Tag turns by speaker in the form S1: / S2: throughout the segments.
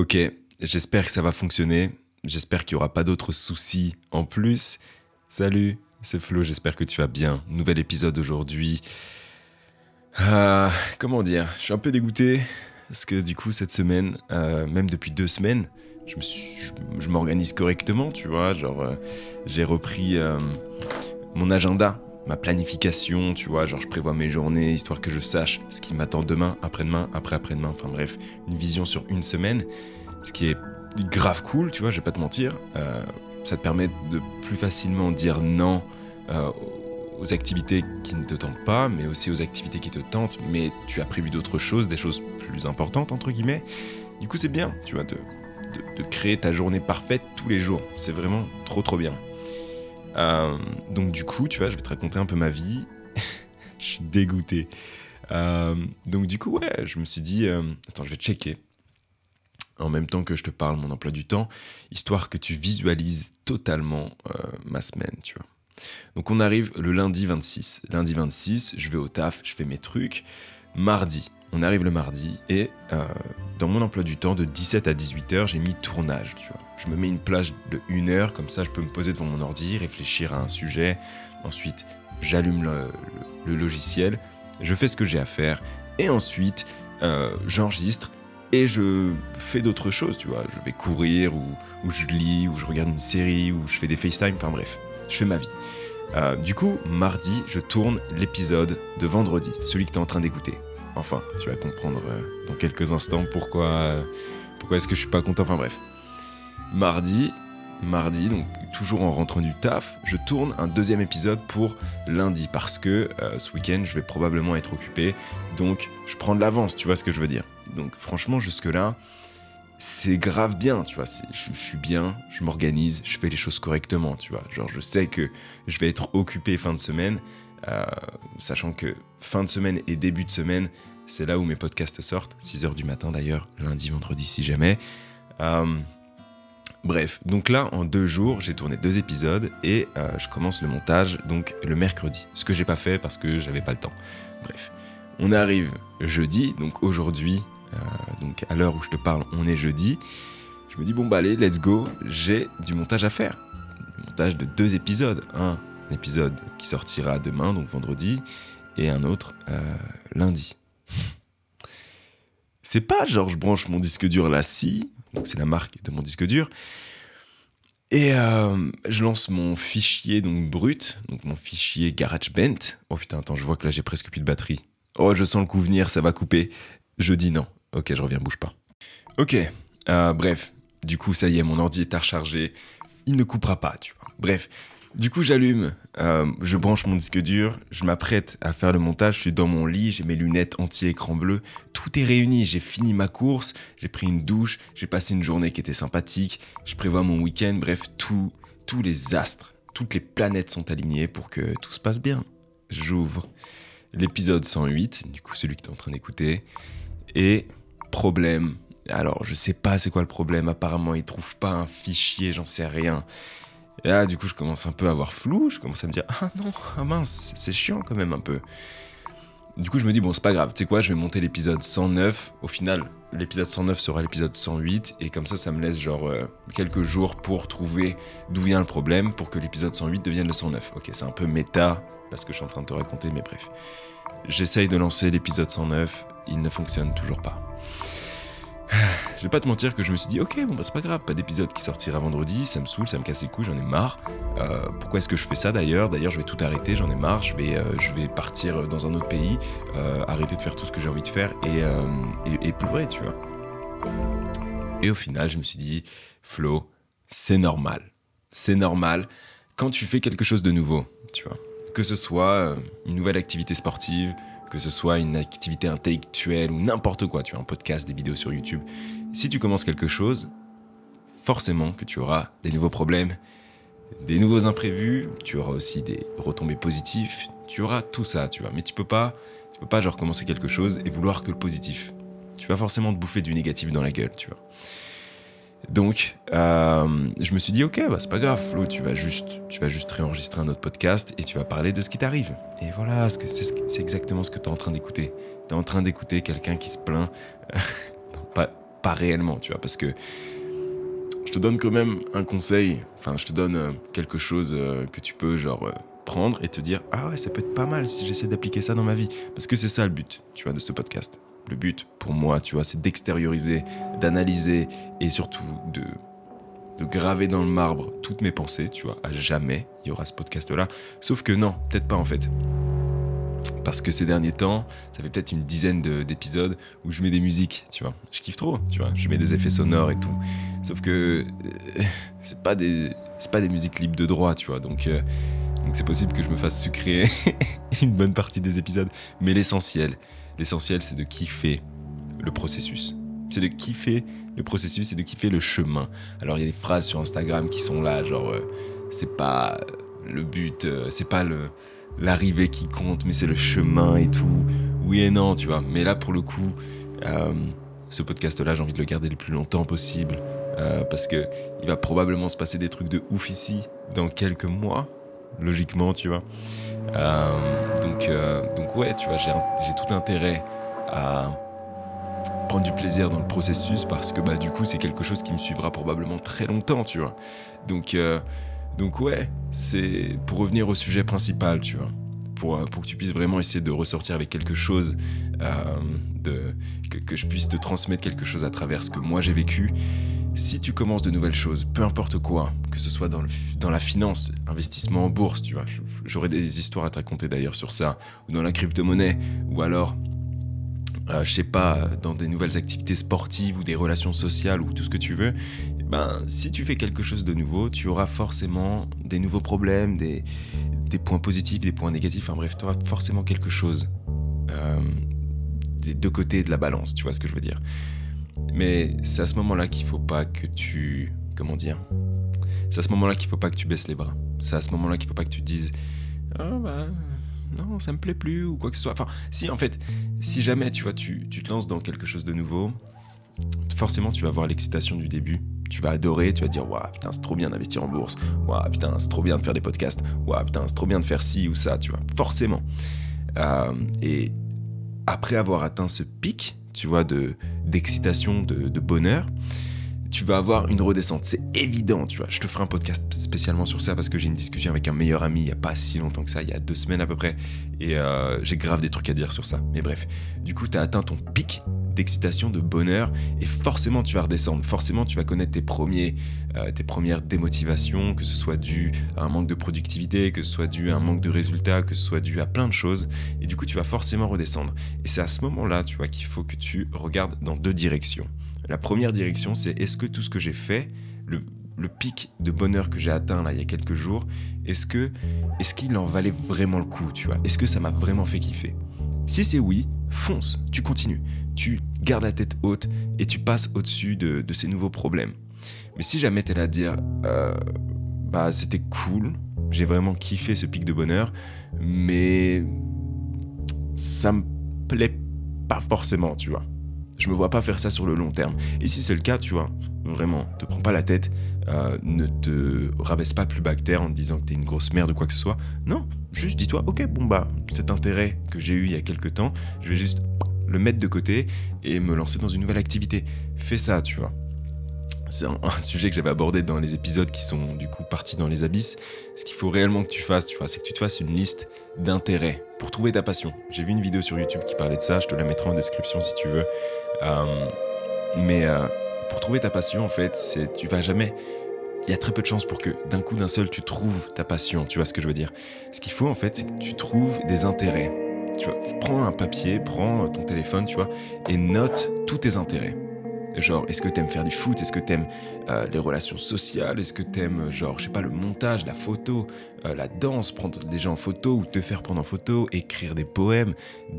S1: Ok, j'espère que ça va fonctionner. J'espère qu'il n'y aura pas d'autres soucis en plus. Salut, c'est Flo, j'espère que tu vas bien. Nouvel épisode aujourd'hui. Ah, comment dire Je suis un peu dégoûté parce que du coup cette semaine, euh, même depuis deux semaines, je m'organise correctement, tu vois. Genre, euh, j'ai repris euh, mon agenda, ma planification, tu vois. Genre, je prévois mes journées histoire que je sache ce qui m'attend demain, après-demain, après-après-demain. Enfin bref, une vision sur une semaine, ce qui est grave cool, tu vois. Je vais pas te mentir. ça te permet de plus facilement dire non aux activités qui ne te tentent pas, mais aussi aux activités qui te tentent, mais tu as prévu d'autres choses, des choses plus importantes, entre guillemets. Du coup, c'est bien, tu vois, de, de, créer ta journée parfaite tous les jours. C'est vraiment trop, trop bien. Euh, donc, du coup, tu vois, je vais te raconter un peu ma vie. je suis dégoûté. Euh, donc, du coup, ouais, je me suis dit, euh, attends, je vais checker en même temps que je te parle mon emploi du temps, histoire que tu visualises totalement ma semaine, tu vois. Donc on arrive le lundi 26. Lundi 26, je vais au taf, je fais mes trucs. Mardi, on arrive le mardi et euh, dans mon emploi du temps de 17 à 18 heures, j'ai mis tournage, tu vois. Je me mets une plage de 1 heure, comme ça je peux me poser devant mon ordi, réfléchir à un sujet. Ensuite, j'allume le, logiciel, je fais ce que j'ai à faire et ensuite euh, j'enregistre et je fais d'autres choses, tu vois. Je vais courir ou, ou je lis ou je regarde une série ou je fais des FaceTime, enfin bref, je fais ma vie. Euh, du coup, mardi, je tourne l'épisode de vendredi, celui que tu es en train d'écouter. Enfin, tu vas comprendre euh, dans quelques instants pourquoi, euh, pourquoi est-ce que je suis pas content. Enfin bref. Mardi, mardi, donc toujours en rentrant du taf, je tourne un deuxième épisode pour lundi parce que ce week-end, je vais probablement être occupé. Donc, je prends de l'avance, tu vois ce que je veux dire. Donc, franchement, jusque-là, c'est grave bien, tu vois. Je, suis bien, je m'organise, je fais les choses correctement, tu vois. Genre, je sais que je vais être occupé fin de semaine, euh, sachant que fin de semaine et début de semaine, c'est là où mes podcasts sortent. 6h du matin d'ailleurs, lundi, vendredi si jamais. Euh, bref, donc là, en deux jours, j'ai tourné deux épisodes et euh, je commence le montage donc le mercredi. Ce que j'ai pas fait parce que j'avais pas le temps. Bref, on arrive jeudi, donc aujourd'hui, donc à l'heure où je te parle, on est jeudi. Je me dis, bon bah allez, let's go, j'ai du montage à faire. Du montage de deux épisodes. Un épisode qui sortira demain, donc vendredi, et un autre euh, lundi. C'est pas genre je branche mon disque dur là, si, donc c'est la marque de mon disque dur, et euh, je lance mon fichier donc brut, donc mon fichier GarageBand. Oh putain, attends, je vois que là j'ai presque plus de batterie. Oh, je sens le coup venir, ça va couper. Je dis non. Ok, je reviens, bouge pas. Ok, euh, bref. Du coup, ça y est, mon ordi est à recharger. Il ne coupera pas, tu vois. Bref. Du coup, j'allume, euh, je branche mon disque dur, je m'apprête à faire le montage, je suis dans mon lit, j'ai mes lunettes anti-écran bleu, tout est réuni, j'ai fini ma course, j'ai pris une douche, j'ai passé une journée qui était sympathique, je prévois mon week-end, bref, tout, tous les astres, toutes les planètes sont alignées pour que tout se passe bien. J'ouvre l'épisode 108, du coup celui que tu es en train d'écouter, et problème. Alors, je sais pas c'est quoi le problème. Apparemment, ils trouvent pas un fichier, j'en sais rien. Et là, du coup, je commence un peu à avoir flou. Je commence à me dire, ah non, ah mince, c'est chiant quand même un peu. Du coup, je me dis, bon, c'est pas grave. Tu sais quoi, je vais monter l'épisode 109. Au final, l'épisode 109 sera l'épisode 108. Et comme ça, ça me laisse genre euh, quelques jours pour trouver d'où vient le problème pour que l'épisode 108 devienne le 109. Ok, c'est un peu méta, là, ce que je suis en train de te raconter, mais bref. J'essaye de lancer l'épisode 109 il ne fonctionne toujours pas. Je vais pas te mentir que je me suis dit, ok, bon bah c'est pas grave, pas d'épisode qui sortira vendredi, ça me saoule, ça me casse les couilles, j'en ai marre. Euh, pourquoi est-ce que je fais ça d'ailleurs? D'ailleurs, je vais tout arrêter, j'en ai marre, je vais, euh, je vais partir dans un autre pays, euh, arrêter de faire tout ce que j'ai envie de faire et, et, et pleurer, tu vois. Et au final, je me suis dit, Flo, c'est normal. C'est normal quand tu fais quelque chose de nouveau, tu vois. Que ce soit une nouvelle activité sportive, que ce soit une activité intellectuelle ou n'importe quoi, tu as un podcast, des vidéos sur YouTube. Si tu commences quelque chose, forcément que tu auras des nouveaux problèmes, des nouveaux imprévus, tu auras aussi des retombées positives, tu auras tout ça, tu vois. Mais tu peux pas, tu peux pas genre commencer quelque chose et vouloir que le positif. Tu vas forcément te bouffer du négatif dans la gueule, tu vois. Donc, euh, je me suis dit, ok, bah, c'est pas grave, Flo, tu vas juste, tu vas juste réenregistrer un autre podcast et tu vas parler de ce qui t'arrive. Et voilà, c'est exactement ce que tu es en train d'écouter. Tu es en train d'écouter quelqu'un qui se plaint. pas, pas réellement, tu vois, parce que je te donne quand même un conseil, enfin, je te donne euh, quelque chose euh, que tu peux, genre, prendre et te dire, ah ouais, ça peut être pas mal si j'essaie d'appliquer ça dans ma vie. Parce que c'est ça le but, tu vois, de ce podcast. Le but, pour moi, tu vois, c'est d'extérioriser, d'analyser et surtout de, de graver dans le marbre toutes mes pensées, tu vois. À jamais, il y aura ce podcast-là. Sauf que non, peut-être pas en fait. Parce que ces derniers temps, ça fait peut-être une dizaine d'épisodes où je mets des musiques, tu vois. Je kiffe trop, tu vois. Je mets des effets sonores et tout. Sauf que euh, c'est pas des pas des musiques libres de droit, tu vois. Donc euh, donc c'est possible que je me fasse sucrer une bonne partie des épisodes. Mais l'essentiel, l'essentiel, c'est de kiffer le processus. C'est de kiffer le processus et de kiffer le chemin. Alors il y a des phrases sur Instagram qui sont là, genre euh, c'est pas le but, c'est pas l'arrivée qui compte, mais c'est le chemin et tout. Oui et non, tu vois. Mais là, pour le coup, euh, ce podcast-là, j'ai envie de le garder le plus longtemps possible. Euh, parce que il va probablement se passer des trucs de ouf ici dans quelques mois, logiquement, tu vois. Euh, donc, donc ouais, tu vois, j'ai tout intérêt à prendre du plaisir dans le processus parce que bah du coup c'est quelque chose qui me suivra probablement très longtemps, tu vois. Donc donc ouais, c'est pour revenir au sujet principal, tu vois. Pour, euh, pour que tu puisses vraiment essayer de ressortir avec quelque chose, euh, de, que, je puisse te transmettre quelque chose à travers ce que moi j'ai vécu. Si tu commences de nouvelles choses, peu importe quoi, que ce soit dans, la finance, investissement en bourse, tu vois, j'aurais des histoires à te raconter d'ailleurs sur ça, ou dans la crypto-monnaie, ou alors euh, je sais pas, dans des nouvelles activités sportives ou des relations sociales ou tout ce que tu veux, ben, si tu fais quelque chose de nouveau, tu auras forcément des nouveaux problèmes, des, points positifs, des points négatifs, enfin bref, tu auras forcément quelque chose euh, des deux côtés de la balance, tu vois ce que je veux dire. Mais c'est à ce moment-là qu'il faut pas que tu... Comment dire? C'est à ce moment-là qu'il faut pas que tu baisses les bras. C'est à ce moment-là qu'il faut pas que tu te dises... Ah bah non, ça me plaît plus ou quoi que ce soit. Enfin, si en fait, si jamais tu vois, tu, tu te lances dans quelque chose de nouveau, forcément tu vas avoir l'excitation du début. Tu vas adorer, tu vas dire Waouh, putain, c'est trop bien d'investir en bourse. Waouh, putain, c'est trop bien de faire des podcasts. Waouh, putain, c'est trop bien de faire ci ou ça, tu vois. Forcément. Euh, et après avoir atteint ce pic, tu vois, de d'excitation, de, de bonheur, tu vas avoir une redescente. C'est évident, tu vois. Je te ferai un podcast spécialement sur ça parce que j'ai une discussion avec un meilleur ami il n'y a pas si longtemps que ça, il y a deux semaines à peu près. Et euh, j'ai grave des trucs à dire sur ça. Mais bref, du coup, tu as atteint ton pic d'excitation, de bonheur, et forcément tu vas redescendre. Forcément tu vas connaître tes, premiers, euh, tes premières démotivations, que ce soit dû à un manque de productivité, que ce soit dû à un manque de résultats, que ce soit dû à plein de choses. Et du coup, tu vas forcément redescendre. Et c'est à ce moment-là, tu vois, qu'il faut que tu regardes dans deux directions. La première direction, c'est est-ce que tout ce que j'ai fait, le, pic de bonheur que j'ai atteint là il y a quelques jours, est-ce est-ce qu'il en valait vraiment le coup, tu vois? Est-ce que ça m'a vraiment fait kiffer? Si c'est oui, fonce, tu continues, tu gardes la tête haute et tu passes au-dessus de, ces nouveaux problèmes. Mais si jamais t'es là à dire, euh, bah c'était cool, j'ai vraiment kiffé ce pic de bonheur, mais ça me plaît pas forcément, tu vois. Je me vois pas faire ça sur le long terme. Et si c'est le cas, tu vois, vraiment, te prends pas la tête, euh, ne te rabaisse pas plus bactère en disant que t'es une grosse merde ou quoi que ce soit. Non, juste dis-toi, ok, bon bah, cet intérêt que j'ai eu il y a quelques temps, je vais juste le mettre de côté et me lancer dans une nouvelle activité. Fais ça, tu vois. C'est un, sujet que j'avais abordé dans les épisodes qui sont du coup partis dans les abysses. Ce qu'il faut réellement que tu fasses, tu vois, c'est que tu te fasses une liste d'intérêts pour trouver ta passion. J'ai vu une vidéo sur YouTube qui parlait de ça, je te la mettrai en description si tu veux. Euh, mais euh, pour trouver ta passion, en fait, c'est tu vas jamais. Il y a très peu de chances pour que d'un coup, d'un seul, tu trouves ta passion. Tu vois ce que je veux dire Ce qu'il faut, en fait, c'est que tu trouves des intérêts. Tu vois, prends un papier, prends ton téléphone, tu vois, et note tous tes intérêts. Genre, est-ce que t'aimes faire du foot? Est-ce que t'aimes euh, les relations sociales? Est-ce que t'aimes, genre, je sais pas, le montage, la photo, euh, la danse, prendre des gens en photo ou te faire prendre en photo, écrire des poèmes,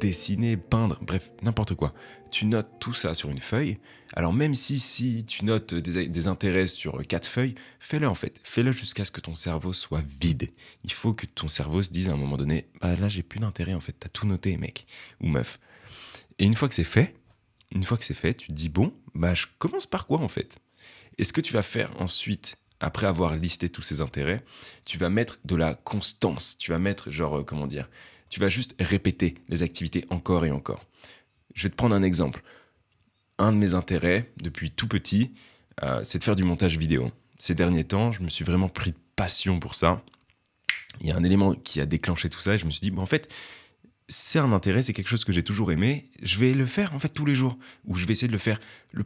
S1: dessiner, peindre, bref, n'importe quoi. Tu notes tout ça sur une feuille. Alors même si, si tu notes des, intérêts sur quatre feuilles, fais-le en fait. Fais-le jusqu'à ce que ton cerveau soit vide. Il faut que ton cerveau se dise à un moment donné, bah là j'ai plus d'intérêt en fait, t'as tout noté mec ou meuf. Et une fois que c'est fait, une fois que c'est fait, tu te dis bon, bah je commence par quoi en fait? Et ce que tu vas faire ensuite, après avoir listé tous ces intérêts, tu vas mettre de la constance. Tu vas mettre genre euh, comment dire Tu vas juste répéter les activités encore et encore? Je vais te prendre un exemple. un de mes intérêts depuis tout petit, euh, c'est de faire du montage vidéo. Ces derniers temps, je me suis vraiment pris de passion pour ça. Il y a un élément qui a déclenché tout ça et je me suis dit, bon, en fait, c'est un intérêt, c'est quelque chose que j'ai toujours aimé. Je vais le faire en fait tous les jours, ou je vais essayer de le faire le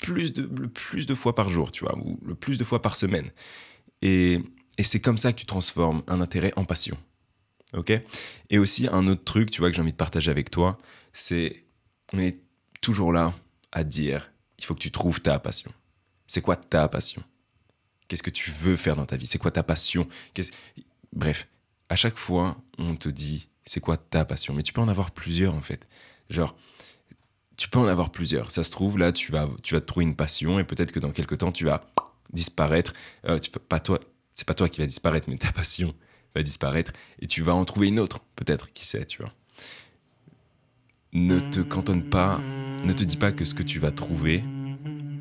S1: plus de, le plus de fois par jour, tu vois, ou le plus de fois par semaine. Et, et c'est comme ça que tu transformes un intérêt en passion. Ok? Et aussi, un autre truc, tu vois, que j'ai envie de partager avec toi, c'est on est toujours là à dire il faut que tu trouves ta passion. C'est quoi ta passion? Qu'est-ce que tu veux faire dans ta vie? C'est quoi ta passion? Bref, à chaque fois, on te dit c'est quoi ta passion? Mais tu peux en avoir plusieurs en fait. Genre, tu peux en avoir plusieurs. Ça se trouve, là, tu vas, tu vas trouver une passion et peut-être que dans quelques temps, tu vas disparaître. Euh, pas toi, c'est pas toi qui va disparaître, mais ta passion va disparaître et tu vas en trouver une autre, peut-être, qui sait, tu vois? Ne te cantonne pas, ne te dis pas que ce que tu vas trouver,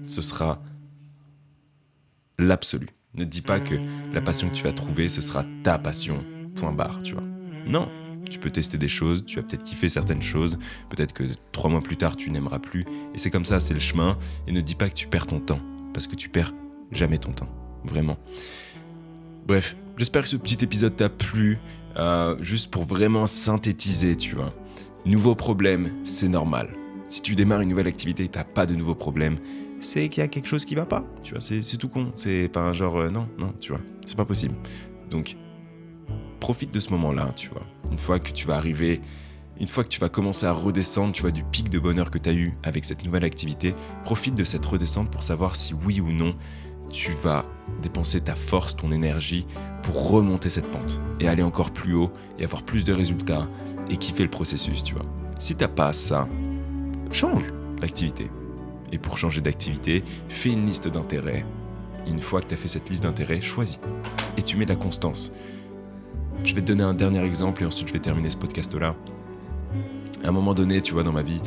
S1: ce sera l'absolu. Ne te dis pas que la passion que tu vas trouver, ce sera ta passion, point barre, tu vois. Non, tu peux tester des choses, tu vas peut-être kiffer certaines choses, peut-être que trois mois plus tard tu n'aimeras plus, et c'est comme ça, c'est le chemin, et ne dis pas que tu perds ton temps, parce que tu perds jamais ton temps, vraiment. Bref, j'espère que ce petit épisode t'a plu, euh, juste pour vraiment synthétiser, tu vois. Nouveau problème, c'est normal. Si tu démarres une nouvelle activité et t'as pas de nouveaux problèmes, c'est qu'il y a quelque chose qui va pas, tu vois, c'est tout con, c'est pas un genre, euh, non, non, tu vois, c'est pas possible. Donc, profite de ce moment-là, tu vois. Une fois que tu vas arriver, une fois que tu vas commencer à redescendre, tu vois, du pic de bonheur que tu as eu avec cette nouvelle activité, profite de cette redescente pour savoir si oui ou non tu vas dépenser ta force, ton énergie pour remonter cette pente et aller encore plus haut et avoir plus de résultats et kiffer le processus, tu vois. Si t'as pas ça, change d'activité. Et pour changer d'activité, fais une liste d'intérêts. Une fois que tu as fait cette liste d'intérêts, choisis. Et tu mets de la constance. Je vais te donner un dernier exemple et ensuite je vais terminer ce podcast-là. À un moment donné, tu vois, dans ma vie,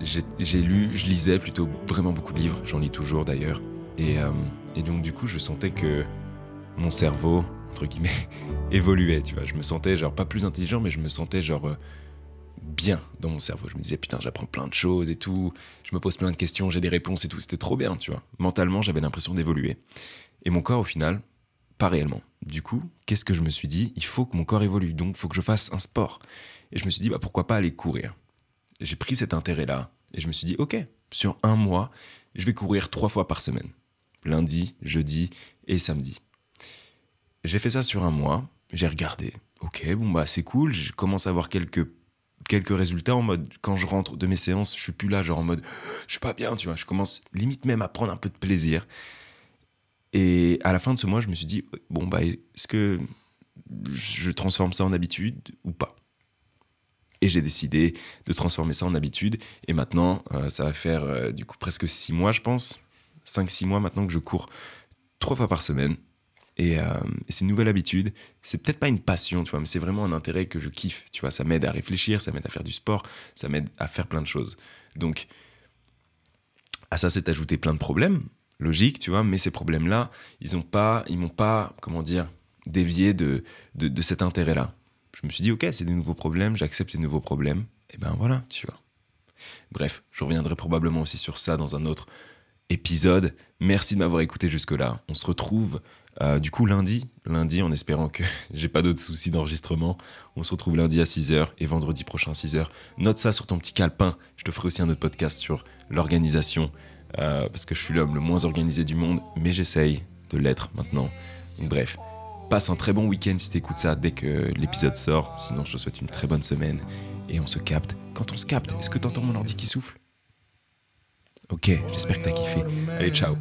S1: j'ai lu, je lisais plutôt vraiment beaucoup de livres, j'en lis toujours d'ailleurs. Et, euh, et, donc du coup, je sentais que mon cerveau, entre guillemets, évoluait, tu vois. Je me sentais genre pas plus intelligent, mais je me sentais genre euh, bien dans mon cerveau. Je me disais, putain, j'apprends plein de choses et tout, je me pose plein de questions, j'ai des réponses et tout, c'était trop bien, tu vois. Mentalement, j'avais l'impression d'évoluer. Et mon corps, au final, pas réellement. Du coup, qu'est-ce que je me suis dit? Il faut que mon corps évolue, donc il faut que je fasse un sport. Et je me suis dit, bah, pourquoi pas aller courir? J'ai pris cet intérêt-là et je me suis dit, ok, sur un mois, je vais courir trois fois par semaine. Lundi, jeudi et samedi. J'ai fait ça sur un mois, j'ai regardé. Ok, bon bah c'est cool, je commence à avoir quelques quelques résultats en mode quand je rentre de mes séances, je suis plus là genre en mode je suis pas bien, tu vois, je commence limite même à prendre un peu de plaisir. Et à la fin de ce mois, je me suis dit, bon, bah, est-ce que je transforme ça en habitude ou pas? Et j'ai décidé de transformer ça en habitude. Et maintenant, euh, ça va faire euh, du coup presque six mois, je pense. cinq six mois maintenant que je cours trois fois par semaine. Et, euh, et c'est une nouvelle habitude. C'est peut-être pas une passion, tu vois, mais c'est vraiment un intérêt que je kiffe. Tu vois, ça m'aide à réfléchir, ça m'aide à faire du sport, ça m'aide à faire plein de choses. Donc, à ça s'est ajouté plein de problèmes logique, tu vois, mais ces problèmes-là, ils n'ont pas, ils m'ont pas, comment dire, dévié de, de, cet intérêt-là. Je me suis dit, ok, c'est des nouveaux problèmes, j'accepte ces nouveaux problèmes, et ben voilà, tu vois. Bref, je reviendrai probablement aussi sur ça dans un autre épisode. Merci de m'avoir écouté jusque-là. On se retrouve euh, du coup lundi, lundi en espérant que j'ai pas d'autres soucis d'enregistrement. On se retrouve lundi à 6h et vendredi prochain à 6h. Note ça sur ton petit calepin. Je te ferai aussi un autre podcast sur l'organisation euh, parce que je suis l'homme le moins organisé du monde, mais j'essaye de l'être maintenant. bref, passe un très bon week-end si t'écoutes ça dès que l'épisode sort, sinon je te souhaite une très bonne semaine, et on se capte quand on se capte. Est-ce que t'entends mon ordi qui souffle? Ok, j'espère que t'as kiffé. Allez, ciao